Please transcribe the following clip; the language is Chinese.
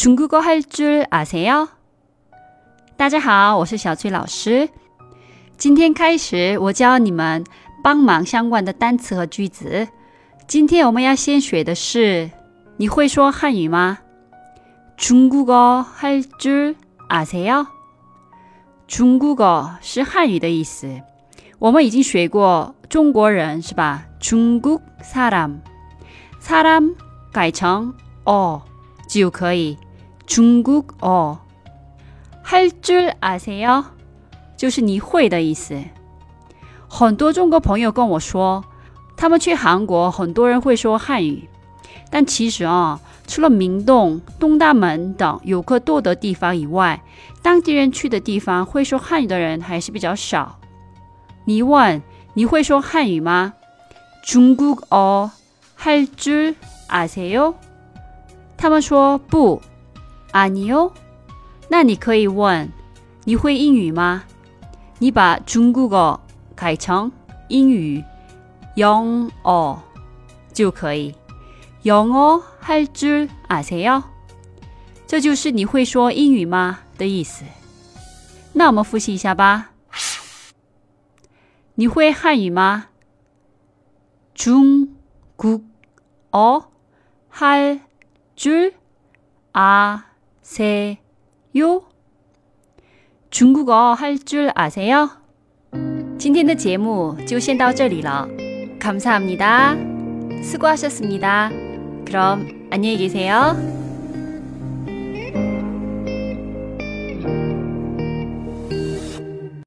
중국어할줄아세요？大家好，我是小崔老师。今天开始，我教你们帮忙相关的单词和句子。今天我们要先学的是，你会说汉语吗？중국어할줄아세요？중국어是汉语的意思。我们已经学过中国人是吧？중국사 람， 사람改成어就可以。 중국어할줄아세요？就是你会的意思。很多中国朋友跟我说，他们去韩国，很多人会说汉语，但其实啊，除了明洞、东大门等游客多的地方以外，当地人去的地方会说汉语的人还是比较少。你问你会说汉语吗？중국어할줄아세 요？ 他们说不， 아니 요。 那你可以问你会英语吗？你把중국어改成英语，영어就可以。영어할줄아세 요？ 这就是你会说英语吗的意思。那我们复习一下吧。你会汉语吗？중국어할줄아 세 요？ 중국어할줄아세 요？ 今天的节目就先到这里了。감사합니다수고하셨습니다그럼안녕히계세요